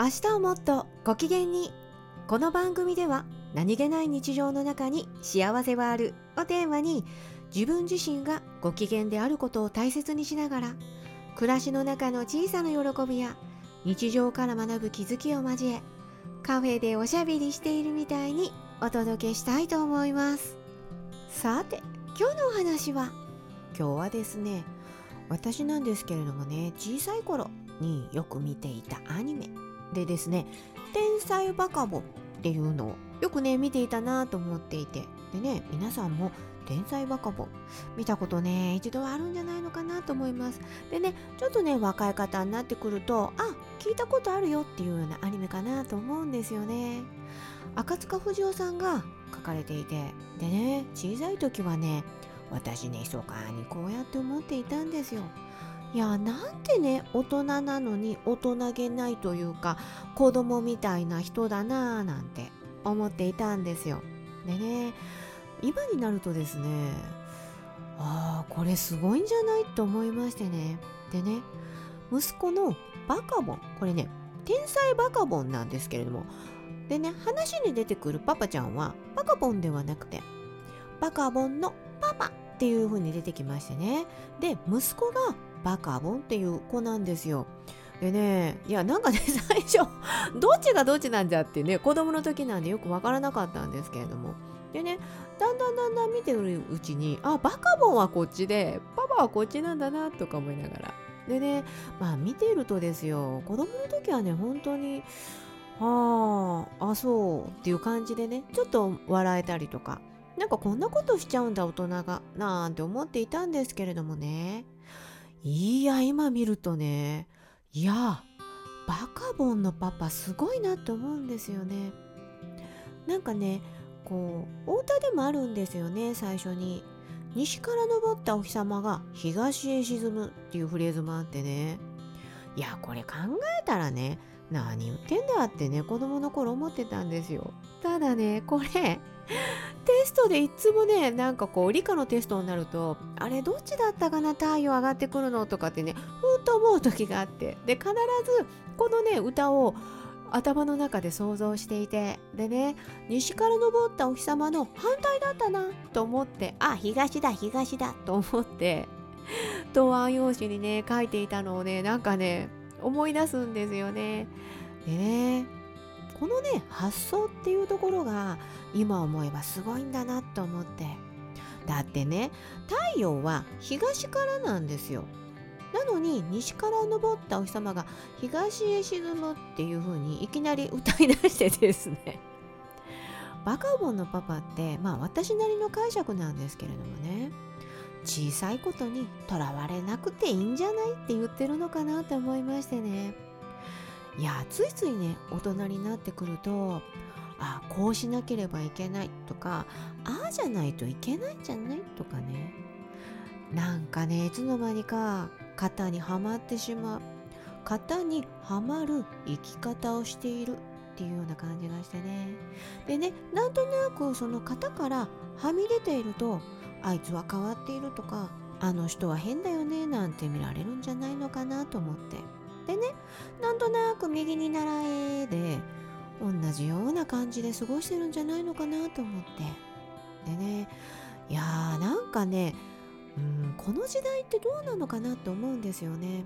明日をもっとご機嫌に。この番組では何気ない日常の中に幸せはあるをテーマに自分自身がご機嫌であることを大切にしながら暮らしの中の小さな喜びや日常から学ぶ気づきを交えカフェでおしゃべりしているみたいにお届けしたいと思います。さて今日のお話は？今日はですね私なんですけれどもね小さい頃によく見ていたアニメ。でですね「天才バカボ」っていうのをよくね見ていたなと思っていて。でね皆さんも天才バカボ見たことね一度はあるんじゃないのかなと思います。でねちょっとね若い方になってくるとあ聞いたことあるよっていうようなアニメかなと思うんですよね。赤塚不二夫さんが書かれていて。でね小さい時はね私ね密かにこうやって思っていたんですよ。いやなんてね大人なのに大人げないというか子供みたいな人だなぁなんて思っていたんですよ。でね今になるとですねああこれすごいんじゃないと思いましてね。でね息子のバカボンこれね天才バカボンなんですけれどもでね話に出てくるパパちゃんはバカボンではなくてバカボンのパパっていう風に出てきましてね。で息子がバカボンっていう子なんですよ。でねいやなんかね 最初どっちがどっちなんじゃってね子供の時なんでよくわからなかったんですけれども。でねだんだんだんだん見てるうちにあバカボンはこっちでパパはこっちなんだなとか思いながら。でねまあ見てるとですよ子供の時はね本当にあああそうっていう感じでねちょっと笑えたりとか。なんかこんなことしちゃうんだ大人がなんて思っていたんですけれどもね。いや今見るとね。いやバカボンのパパすごいなって思うんですよね。なんかねこうお歌でもあるんですよね最初に。西から昇ったお日様が東へ沈むっていうフレーズもあってね。いやこれ考えたらね何言ってんだってね子供の頃思ってたんですよ。ただねこれテストでいつもねなんかこう理科のテストになるとあれどっちだったかな太陽上がってくるのとかってねふーと思う時があってで必ずこのね歌を頭の中で想像していてでね西から昇ったお日様の反対だったなと思ってあ東だ東だと思って答案用紙にね書いていたのをねなんかね思い出すんですよね。でねこのね発想っていうところが今思えばすごいんだなと思って。だってね太陽は東からなんですよ。なのに西から昇ったお日様が東へ沈むっていう風にいきなり歌い出してですね。バカボンのパパってまあ私なりの解釈なんですけれどもね。小さいことにとらわれなくていいんじゃないって言ってるのかなと思いましてね。いやついついね大人になってくるとあこうしなければいけないとかああじゃないといけないんじゃないとかね。なんかねいつの間にか型にはまってしまう。型にはまる生き方をしているっていうような感じがしてね。でねなんとなくその型からはみ出ているとあいつは変わっているとかあの人は変だよねなんて見られるんじゃないのかなと思って。でねなんとなく右に習えで同じような感じで過ごしてるんじゃないのかなと思って。でねいやーなんかねうんこの時代ってどうなのかなと思うんですよね。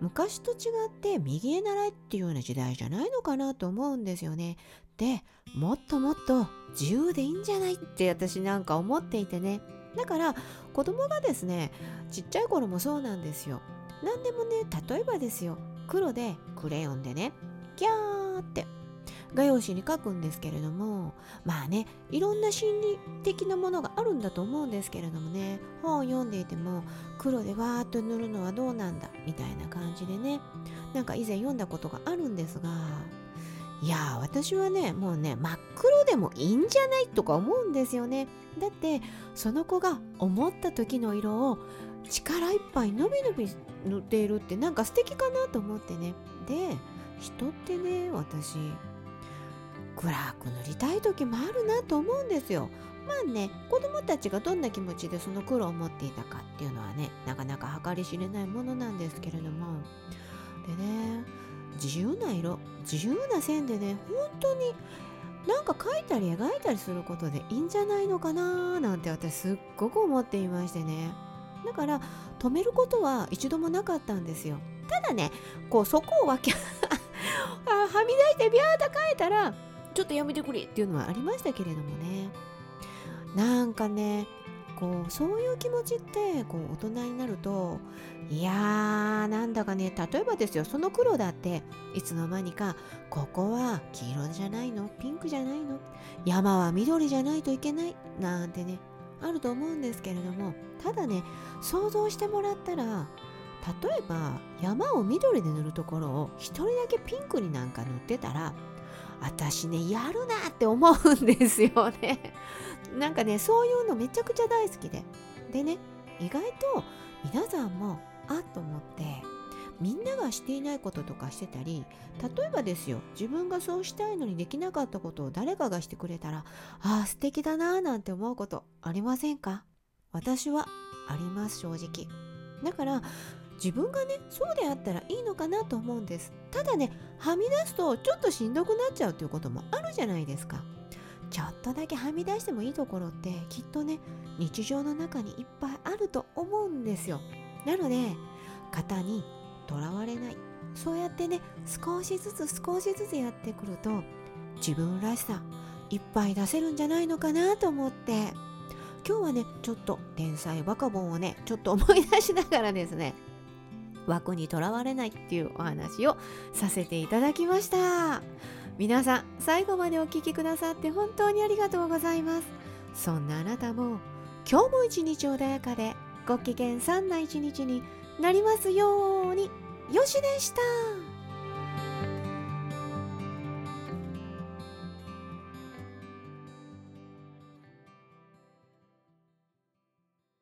昔と違って右へ習えっていうような時代じゃないのかなと思うんですよね。でもっともっと自由でいいんじゃないって私なんか思っていてね。だから子供がですねちっちゃい頃もそうなんですよ。何でもね例えばですよ。黒でクレヨンでねキャーって画用紙に書くんですけれどもまあねいろんな心理的なものがあるんだと思うんですけれどもね。本を読んでいても黒でわーっと塗るのはどうなんだみたいな感じでね。なんか以前読んだことがあるんですがいや私はねもうね真っ黒でもいいんじゃないとか思うんですよね。だってその子が思った時の色を力いっぱいのびのび塗っているってなんか素敵かなと思ってね。で人ってね私暗く塗りたい時もあるなと思うんですよ。まあね子供たちがどんな気持ちでその黒を持っていたかっていうのはねなかなか計り知れないものなんですけれども。でね自由な色自由な線でね本当になんか描いたり描いたりすることでいいんじゃないのかななんて私すっごく思っていましてね。だから止めることは一度もなかったんですよ。ただねこうそこを分け はみ出してビャーと変えたらちょっとやめてくれっていうのはありましたけれどもね。なんかねこうそういう気持ちってこう大人になるといやーなんだかね例えばですよその黒だっていつの間にかここは黄色じゃないのピンクじゃないの山は緑じゃないといけないなんてねあると思うんですけれどもただね想像してもらったら例えば山を緑で塗るところを一人だけピンクになんか塗ってたら私ねやるなって思うんですよね。なんかねそういうのめちゃくちゃ大好きで。でね意外と皆さんもあっと思ってみんながしていないこととかしてたり例えばですよ自分がそうしたいのにできなかったことを誰かがしてくれたらああ素敵だなーなんて思うことありませんか？私はあります正直。だから自分がねそうであったらいいのかなと思うんです。ただねはみ出すとちょっとしんどくなっちゃうということもあるじゃないですか。ちょっとだけはみ出してもいいところってきっとね日常の中にいっぱいあると思うんですよ。なので型にとらわれない。そうやってね少しずつ少しずつやってくると自分らしさいっぱい出せるんじゃないのかなと思って。今日はねちょっと天才バカボンをねちょっと思い出しながらですね枠にとらわれないっていうお話をさせていただきました。皆さん最後までお聴きくださって本当にありがとうございます。そんなあなたも今日も一日穏やかでご機嫌さんな一日になりますように。よしでした。